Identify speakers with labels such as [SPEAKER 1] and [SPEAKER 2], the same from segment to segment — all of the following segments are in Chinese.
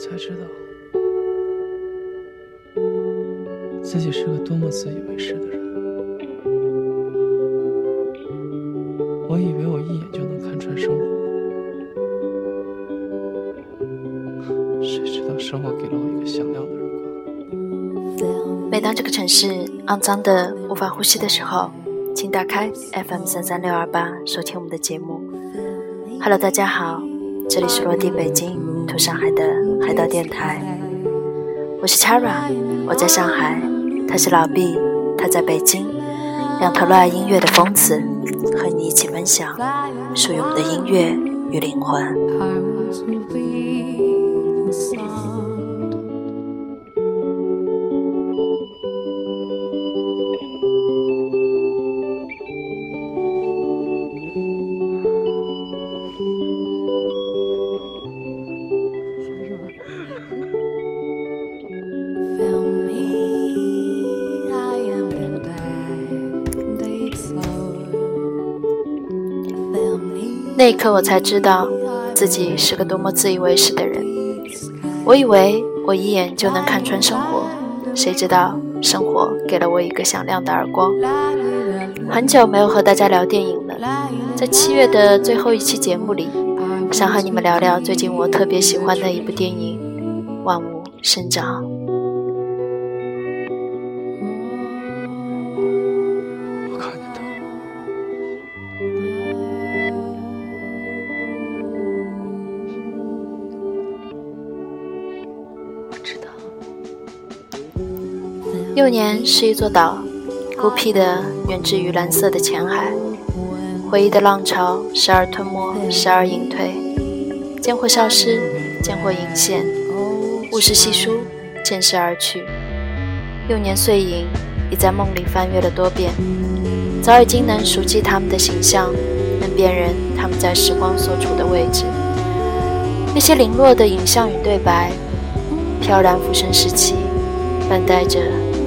[SPEAKER 1] 才知道，自己是个多么自以为是的人。我以为我一眼就能看穿生活，谁知道生活给了我一个响亮的耳光。
[SPEAKER 2] 每当这个城市肮脏的无法呼吸的时候，请打开 FM 三三六二八，收听我们的节目。Hello，大家好，这里是落地北京土上海的海盗电台，我是 Chara，我在上海，他是老毕，他在北京，两头热爱音乐的疯子，和你一起分享属于我们的音乐与灵魂。那一刻，我才知道自己是个多么自以为是的人。我以为我一眼就能看穿生活，谁知道生活给了我一个响亮的耳光。很久没有和大家聊电影了，在七月的最后一期节目里，想和你们聊聊最近我特别喜欢的一部电影《万物生长》。幼年是一座岛，孤僻的远至于蓝色的浅海，回忆的浪潮时而吞没，时而隐退，间或消失，间或隐现，物是稀疏，渐逝而去。幼年碎影已在梦里翻阅了多遍，早已经能熟记他们的形象，能辨认他们在时光所处的位置。那些零落的影像与对白，飘然浮生时期，伴带着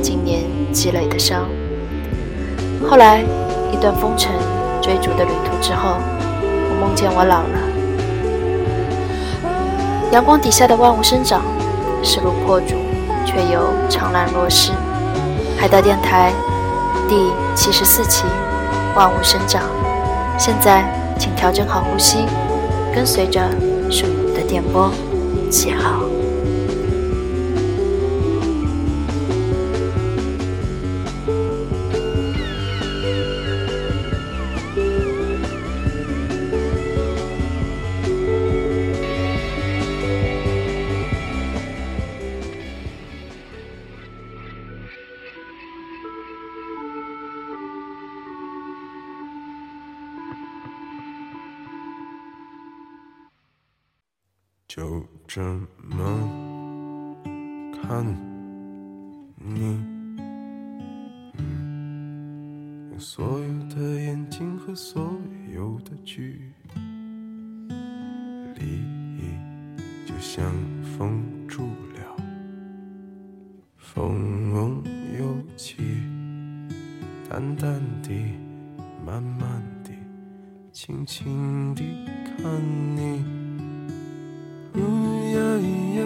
[SPEAKER 2] 今年积累的伤。后来，一段风尘追逐的旅途之后，我梦见我老了。阳光底下的万物生长，势如破竹，却又怅然若失。海盗电台第七十四期，万物生长。现在，请调整好呼吸，跟随着属于你的电波，起好。
[SPEAKER 3] 地看你。呜呀呀，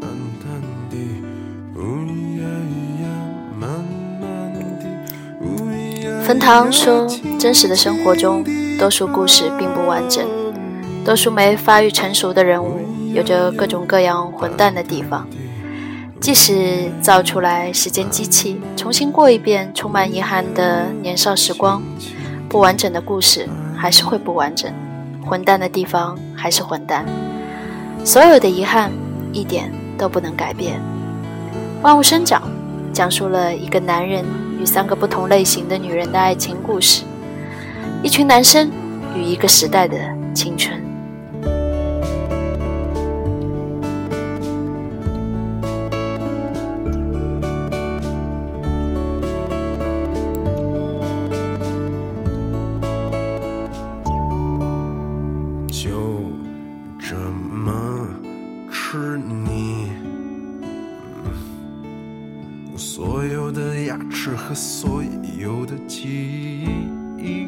[SPEAKER 3] 淡淡地，呜呀呀，慢慢地，呜呀。
[SPEAKER 2] 冯唐说：“真实的生活中，多数故事并不完整，多数没发育成熟的人物，有着各种各样混蛋的地方。即使造出来时间机器，重新过一遍充满遗憾的年少时光，不完整的故事还是会不完整，混蛋的地方还是混蛋。”所有的遗憾，一点都不能改变。万物生长，讲述了一个男人与三个不同类型的女人的爱情故事，一群男生与一个时代的青春。
[SPEAKER 3] 和所有的记忆，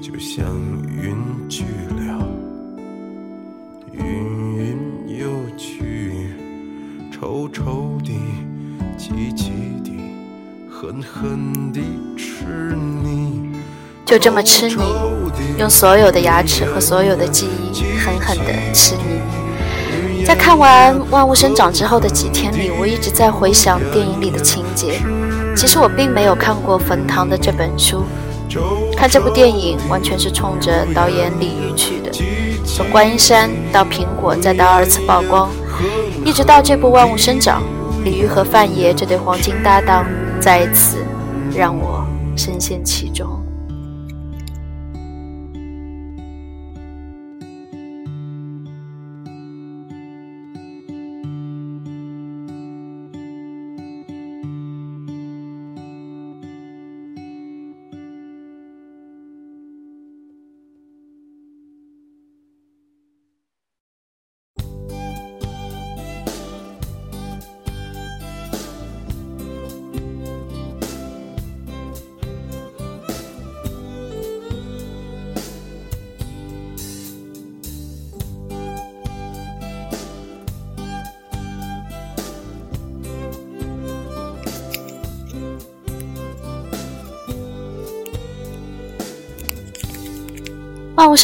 [SPEAKER 3] 就像云去了，云云又去臭臭的、急急的、狠狠的吃你，
[SPEAKER 2] 就这么吃你，用所有的牙齿和所有的记忆狠狠的吃你。在看完《万物生长》之后的几天里，我一直在回想电影里的情节。其实我并没有看过冯唐的这本书，看这部电影完全是冲着导演李玉去的。从观音山到苹果，再到二次曝光，一直到这部《万物生长》，李玉和范爷这对黄金搭档再一次让我深陷其中。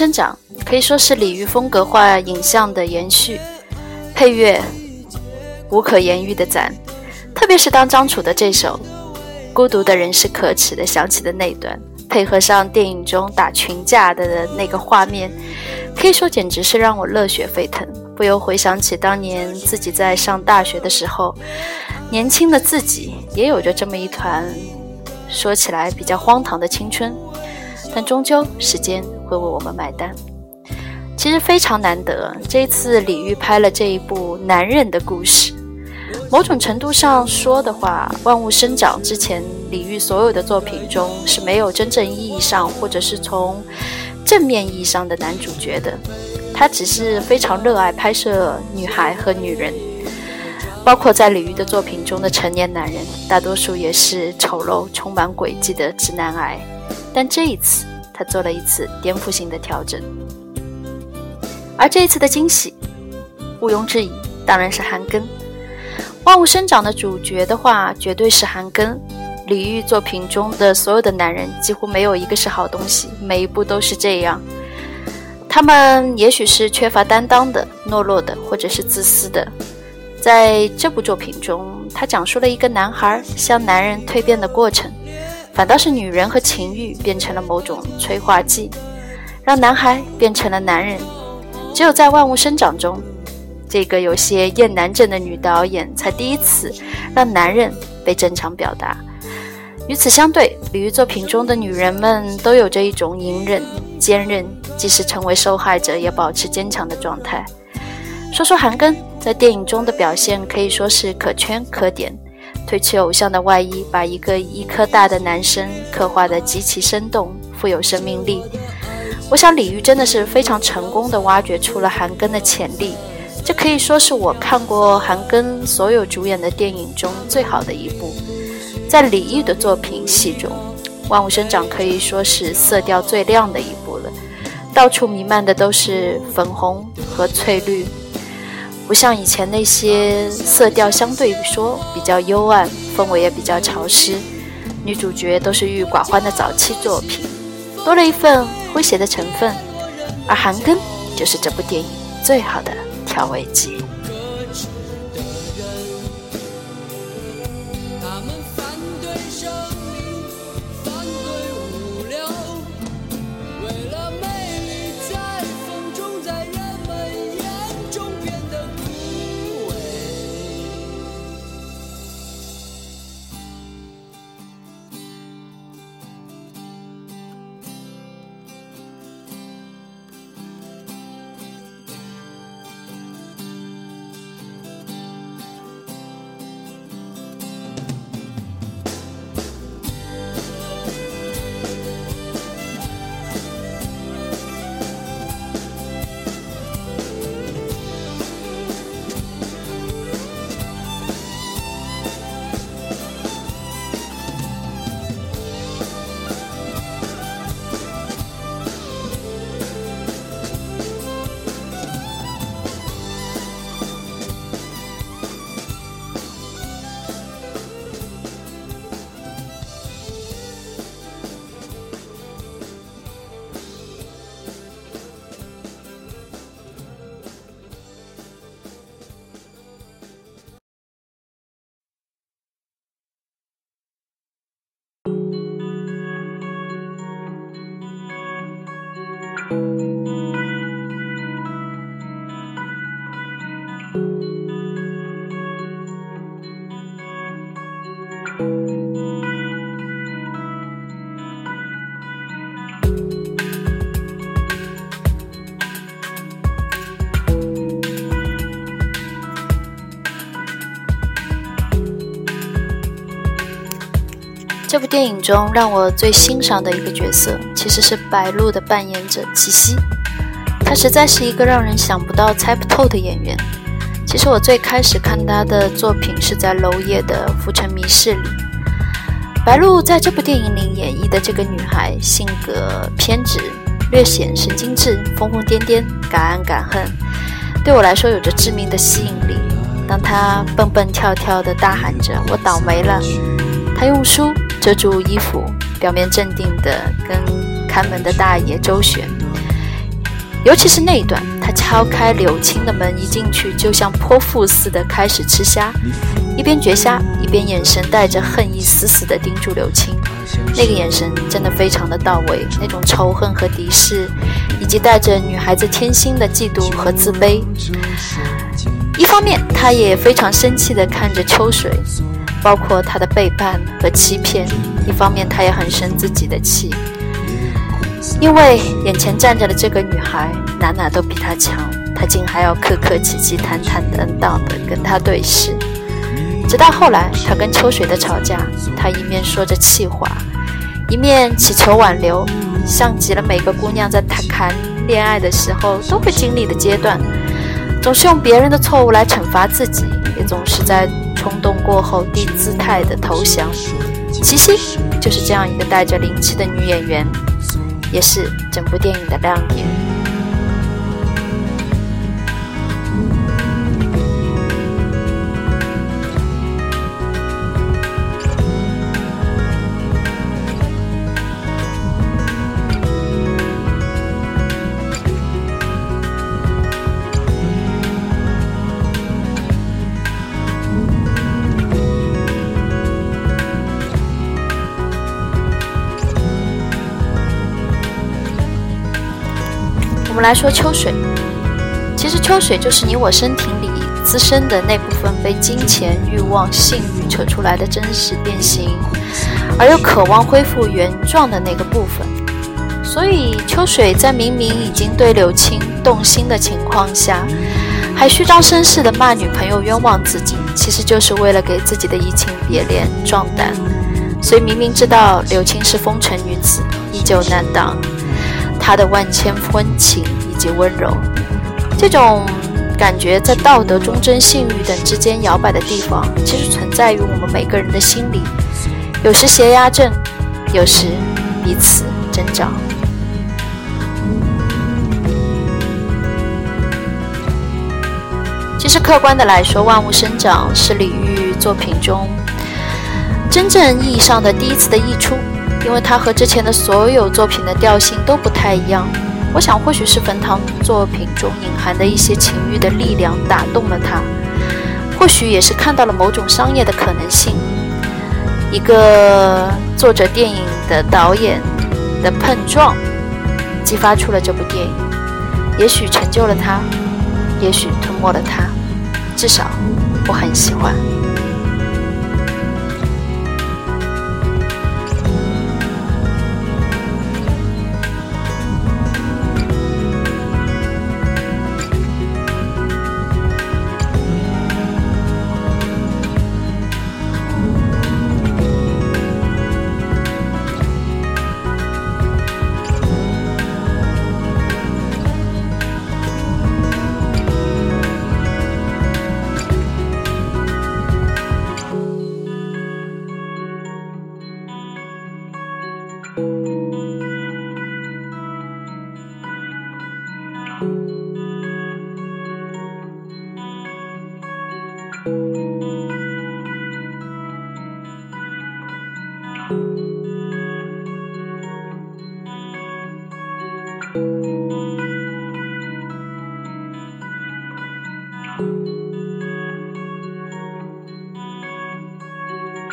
[SPEAKER 2] 生长可以说是李玉风格化影像的延续，配乐无可言喻的赞，特别是当张楚的这首《孤独的人是可耻的》响起的那段，配合上电影中打群架的那个画面，可以说简直是让我热血沸腾，不由回想起当年自己在上大学的时候，年轻的自己也有着这么一团说起来比较荒唐的青春，但终究时间。会为我们买单，其实非常难得。这一次李玉拍了这一部男人的故事，某种程度上说的话，《万物生长》之前李玉所有的作品中是没有真正意义上或者是从正面意义上的男主角的，他只是非常热爱拍摄女孩和女人，包括在李玉的作品中的成年男人，大多数也是丑陋、充满诡计的直男癌，但这一次。他做了一次颠覆性的调整，而这一次的惊喜，毋庸置疑，当然是韩庚。万物生长的主角的话，绝对是韩庚。李玉作品中的所有的男人，几乎没有一个是好东西，每一部都是这样。他们也许是缺乏担当的、懦弱的，或者是自私的。在这部作品中，他讲述了一个男孩向男人蜕变的过程。反倒是女人和情欲变成了某种催化剂，让男孩变成了男人。只有在《万物生长》中，这个有些厌男症的女导演才第一次让男人被正常表达。与此相对，李玉作品中的女人们都有着一种隐忍、坚韧，即使成为受害者也保持坚强的状态。说说韩庚在电影中的表现，可以说是可圈可点。褪去偶像的外衣，把一个一颗大的男生刻画得极其生动，富有生命力。我想李玉真的是非常成功地挖掘出了韩庚的潜力，这可以说是我看过韩庚所有主演的电影中最好的一部。在李玉的作品戏中，《万物生长》可以说是色调最亮的一部了，到处弥漫的都是粉红和翠绿。不像以前那些色调相对说比较幽暗，氛围也比较潮湿，女主角都是郁郁寡欢的早期作品，多了一份诙谐的成分，而韩庚就是这部电影最好的调味剂。电影中让我最欣赏的一个角色，其实是白鹿的扮演者齐溪。他实在是一个让人想不到、猜不透的演员。其实我最开始看他的作品是在娄烨的《浮城谜事》里。白鹿在这部电影里演绎的这个女孩，性格偏执、略显神经质、疯疯癫癫、敢爱敢恨，对我来说有着致命的吸引力。当她蹦蹦跳跳地大喊着“我倒霉了”，她用书。遮住衣服，表面镇定地跟看门的大爷周旋。尤其是那一段，他敲开柳青的门，一进去就像泼妇似的开始吃虾，一边嚼虾，一边眼神带着恨意，死死地盯住柳青。那个眼神真的非常的到位，那种仇恨和敌视，以及带着女孩子天心的嫉妒和自卑。一方面，他也非常生气地看着秋水。包括他的背叛和欺骗，一方面他也很生自己的气，因为眼前站着的这个女孩哪哪都比他强，他竟还要客客气气、坦坦荡荡的跟他对视。直到后来他跟秋水的吵架，他一面说着气话，一面祈求挽留，像极了每个姑娘在谈恋爱的时候都会经历的阶段，总是用别人的错误来惩罚自己，也总是在。冲动过后，低姿态的投降。齐溪就是这样一个带着灵气的女演员，也是整部电影的亮点。我们来说秋水，其实秋水就是你我身体里滋生的那部分被金钱、欲望、性欲扯出来的真实变形，而又渴望恢复原状的那个部分。所以秋水在明明已经对柳青动心的情况下，还虚张声势的骂女朋友冤枉自己，其实就是为了给自己的移情别恋壮胆。所以明明知道柳青是风尘女子，依旧难当。他的万千温情以及温柔，这种感觉在道德、忠贞、性欲等之间摇摆的地方，其实存在于我们每个人的心里。有时邪压正，有时彼此增长。其实客观的来说，《万物生长》是李煜作品中真正意义上的第一次的溢出。因为他和之前的所有作品的调性都不太一样，我想或许是冯唐作品中隐含的一些情欲的力量打动了他，或许也是看到了某种商业的可能性。一个作者电影的导演的碰撞，激发出了这部电影，也许成就了他，也许吞没了他，至少我很喜欢。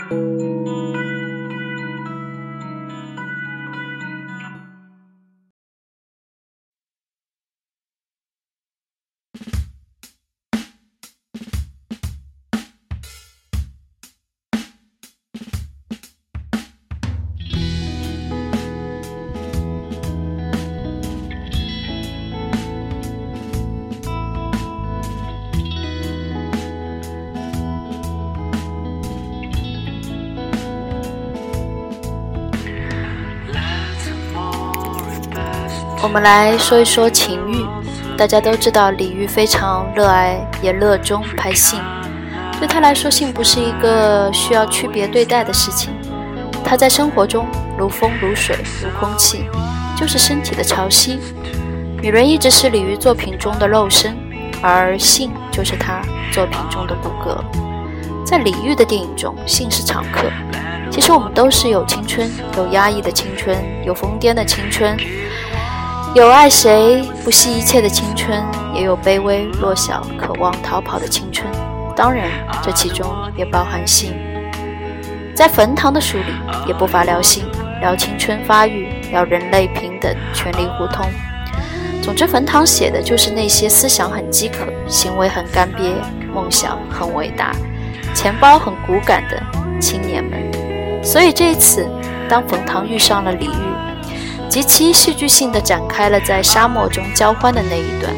[SPEAKER 2] Música 我们来说一说情欲。大家都知道，李煜非常热爱也热衷拍性。对他来说，性不是一个需要区别对待的事情。他在生活中如风如水如空气，就是身体的潮汐。女人一直是李煜作品中的肉身，而性就是他作品中的骨骼。在李煜的电影中，性是常客。其实我们都是有青春，有压抑的青春，有疯癫的青春。有爱谁不惜一切的青春，也有卑微弱小、渴望逃跑的青春。当然，这其中也包含性。在冯唐的书里，也不乏聊性、聊青春发育、聊人类平等、权力互通。总之，冯唐写的就是那些思想很饥渴、行为很干瘪、梦想很伟大、钱包很骨感的青年们。所以这一次，当冯唐遇上了李煜。极其戏剧性的展开了在沙漠中交欢的那一段。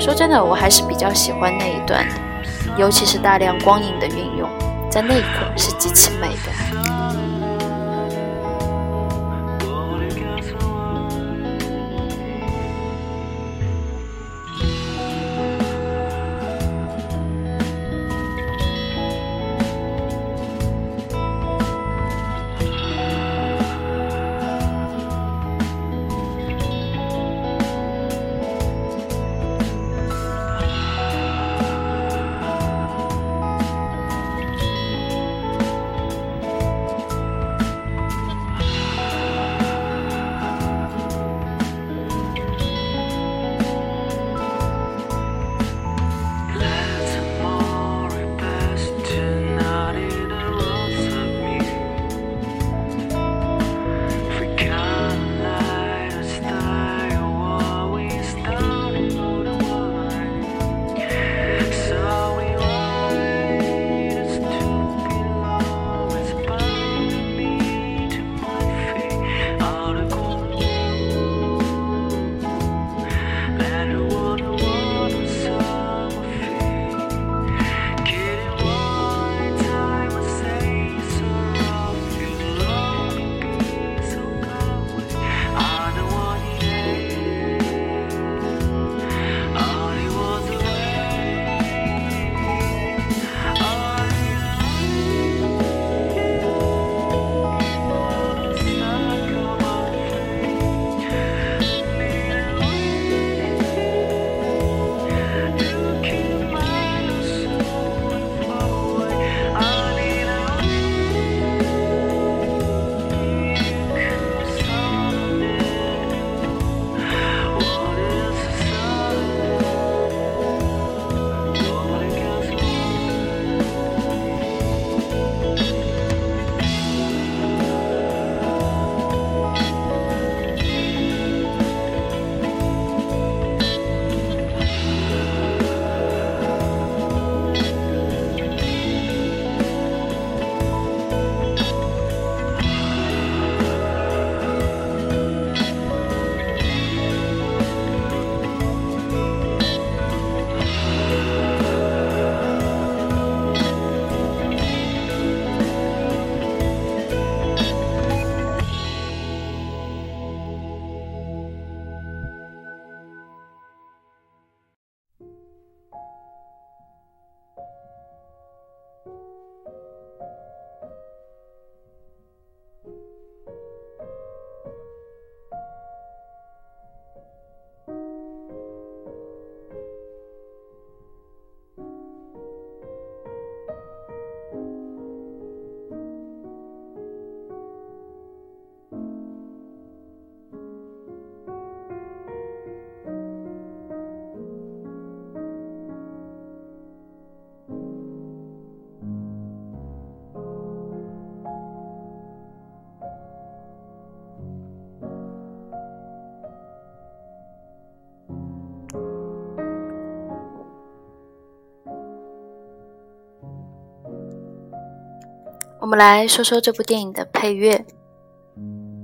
[SPEAKER 2] 说真的，我还是比较喜欢那一段，尤其是大量光影的运用，在那一刻是极其美的。我们来说说这部电影的配乐。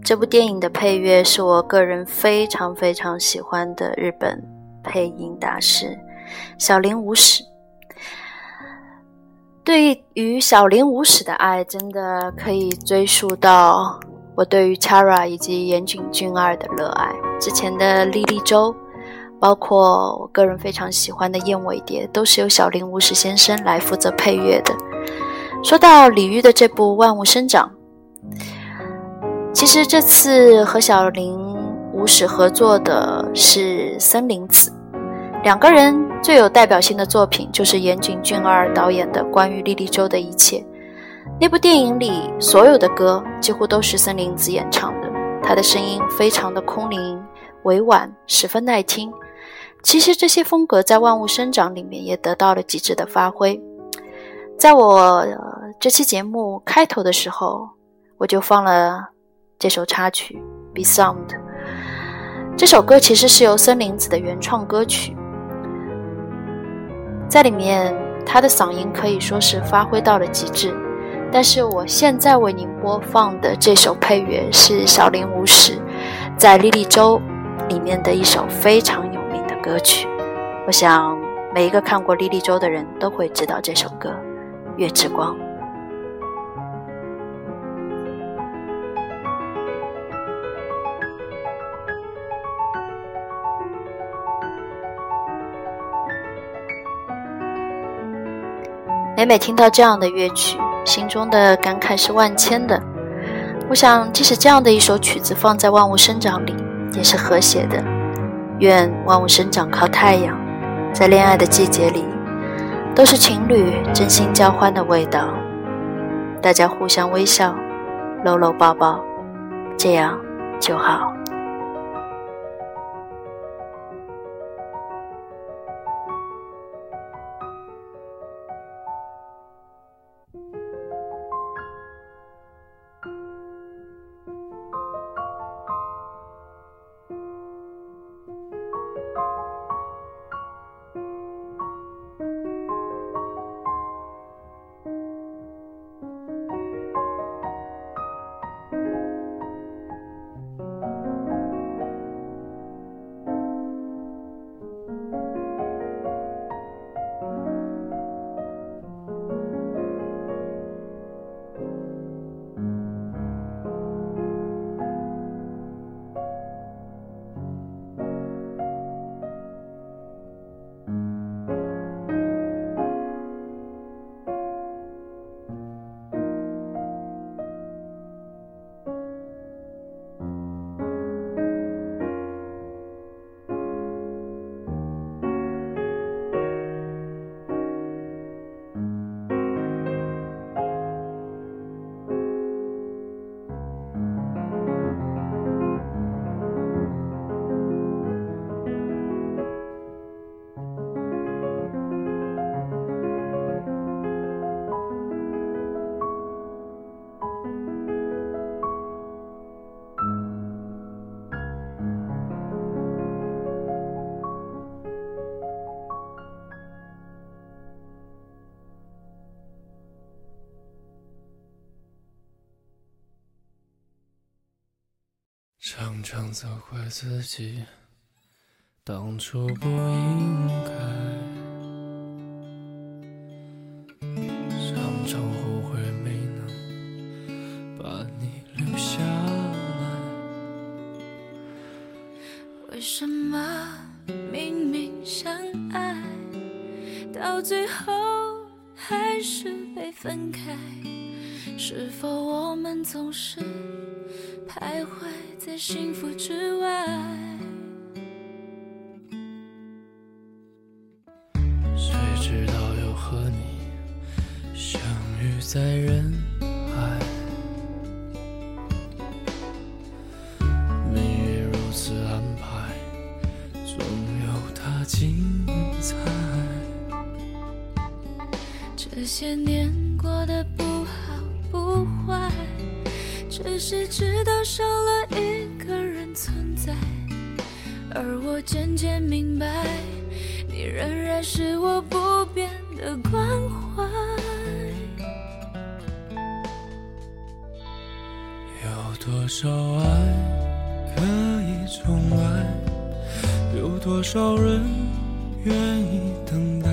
[SPEAKER 2] 这部电影的配乐是我个人非常非常喜欢的日本配音大师小林武史。对于小林武史的爱，真的可以追溯到我对于 Chara 以及岩井俊二的热爱。之前的莉莉周，包括我个人非常喜欢的《燕尾蝶》，都是由小林武史先生来负责配乐的。说到李煜的这部《万物生长》，其实这次和小林武史合作的是森林子，两个人最有代表性的作品就是岩井俊二导演的《关于莉莉周的一切》。那部电影里所有的歌几乎都是森林子演唱的，他的声音非常的空灵、委婉，十分耐听。其实这些风格在《万物生长》里面也得到了极致的发挥。在我这期节目开头的时候，我就放了这首插曲《Be Sound》。这首歌其实是由森林子的原创歌曲，在里面他的嗓音可以说是发挥到了极致。但是我现在为您播放的这首配乐是小林武史在《莉莉周》里面的一首非常有名的歌曲。我想每一个看过《莉莉周》的人都会知道这首歌《月之光》。每每听到这样的乐曲。心中的感慨是万千的。我想，即使这样的一首曲子放在《万物生长》里，也是和谐的。愿万物生长靠太阳，在恋爱的季节里，都是情侣真心交欢的味道。大家互相微笑，搂搂抱抱，这样就好。
[SPEAKER 1] 常责怪自己，当初不应该。
[SPEAKER 4] 在
[SPEAKER 1] 人海？命运如此安排，总有它精彩。
[SPEAKER 4] 这些年过得不好不坏，只是知道少了一个人存在，而我渐渐明白，你仍然是我不变的关怀。
[SPEAKER 1] 多少爱可以重来？有多少人愿意等待？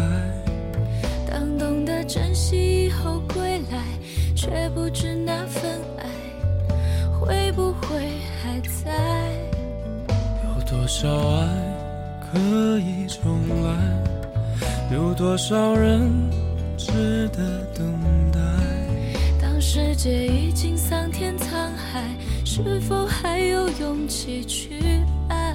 [SPEAKER 4] 当懂得珍惜以后归来，却不知那份爱会不会还在？
[SPEAKER 1] 有多少爱可以重来？有多少人值得等待？
[SPEAKER 4] 当世界已经桑田沧海，是否还有勇气去爱？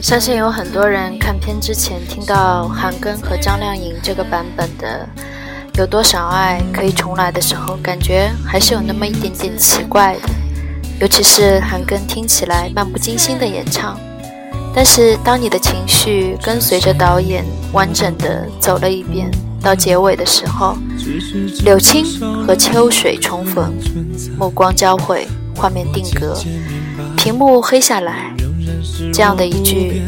[SPEAKER 2] 相信有很多人看片之前听到韩庚和张靓颖这个版本的《有多少爱可以重来》的时候，感觉还是有那么一点点奇怪的，尤其是韩庚听起来漫不经心的演唱。但是当你的情绪跟随着导演完整的走了一遍，到结尾的时候，柳青和秋水重逢，目光交汇，画面定格，屏幕黑下来。这样的一句，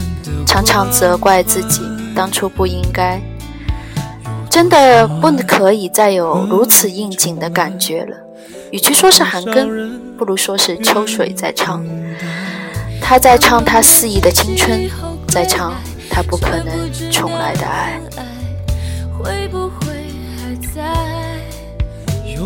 [SPEAKER 2] 常常责怪自己当初不应该，真的不可以再有如此应景的感觉了。与其说是韩庚，不如说是秋水在唱。他在唱他肆意的青春，在唱他不可能重来的爱。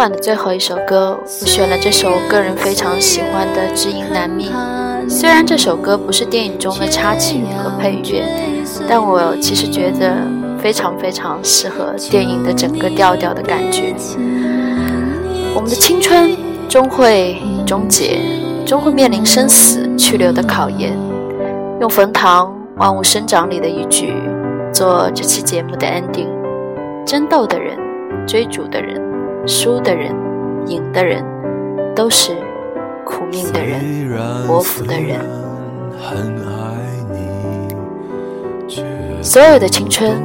[SPEAKER 2] 晚的最后一首歌，我选了这首个人非常喜欢的《知音难觅》。虽然这首歌不是电影中的插曲和配乐，但我其实觉得非常非常适合电影的整个调调的感觉。我们的青春终会终结，终会面临生死去留的考验。用冯唐《万物生长》里的一句做这期节目的 ending：争斗的人，追逐的人。输的人，赢的人，都是苦命的人，薄福的人。所有的青春，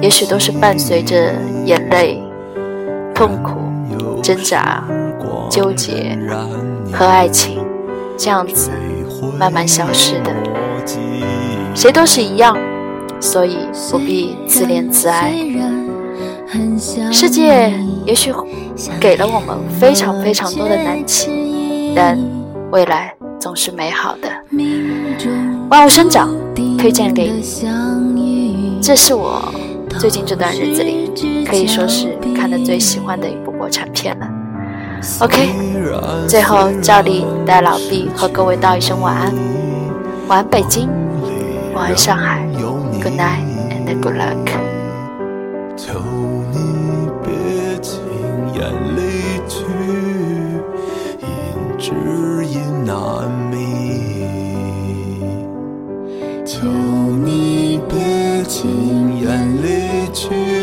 [SPEAKER 2] 也许都是伴随着眼泪、痛苦、挣扎、纠结和爱情这样子慢慢消失的。谁都是一样，所以不必自怜自哀。世界也许给了我们非常非常多的难题，但未来总是美好的。万物生长，推荐给你。这是我最近这段日子里可以说是看的最喜欢的一部国产片了。OK，最后照例带老毕和各位道一声晚安，晚安北京，晚安上海，Good night and good luck。
[SPEAKER 4] 难觅求你别轻言离去。